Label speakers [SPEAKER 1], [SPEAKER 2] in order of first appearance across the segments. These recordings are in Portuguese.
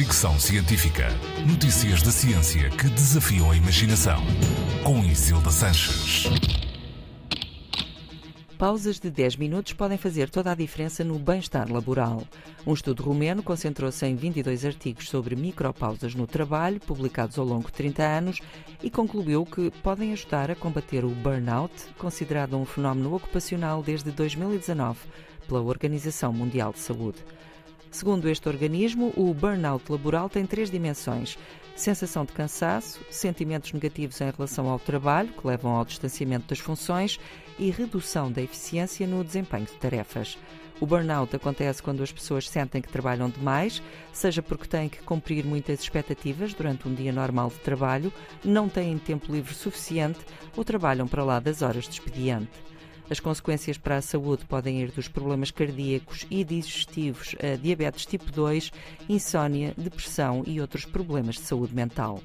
[SPEAKER 1] Fricção Científica. Notícias da ciência que desafiam a imaginação. Com Isilda Sanches.
[SPEAKER 2] Pausas de 10 minutos podem fazer toda a diferença no bem-estar laboral. Um estudo romeno concentrou-se em 22 artigos sobre micropausas no trabalho, publicados ao longo de 30 anos, e concluiu que podem ajudar a combater o burnout, considerado um fenómeno ocupacional desde 2019 pela Organização Mundial de Saúde. Segundo este organismo, o burnout laboral tem três dimensões: sensação de cansaço, sentimentos negativos em relação ao trabalho, que levam ao distanciamento das funções, e redução da eficiência no desempenho de tarefas. O burnout acontece quando as pessoas sentem que trabalham demais, seja porque têm que cumprir muitas expectativas durante um dia normal de trabalho, não têm tempo livre suficiente ou trabalham para lá das horas de expediente. As consequências para a saúde podem ir dos problemas cardíacos e digestivos a diabetes tipo 2, insônia, depressão e outros problemas de saúde mental.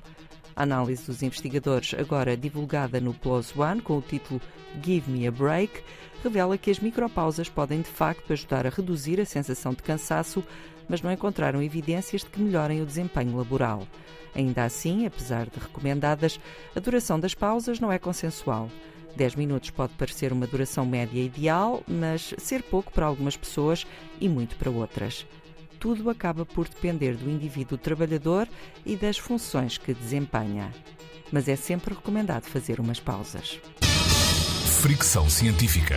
[SPEAKER 2] A análise dos investigadores, agora divulgada no PLOS ONE com o título Give Me a Break, revela que as micropausas podem de facto ajudar a reduzir a sensação de cansaço, mas não encontraram evidências de que melhorem o desempenho laboral. Ainda assim, apesar de recomendadas, a duração das pausas não é consensual. 10 minutos pode parecer uma duração média ideal, mas ser pouco para algumas pessoas e muito para outras. Tudo acaba por depender do indivíduo trabalhador e das funções que desempenha. Mas é sempre recomendado fazer umas pausas.
[SPEAKER 1] Fricção científica.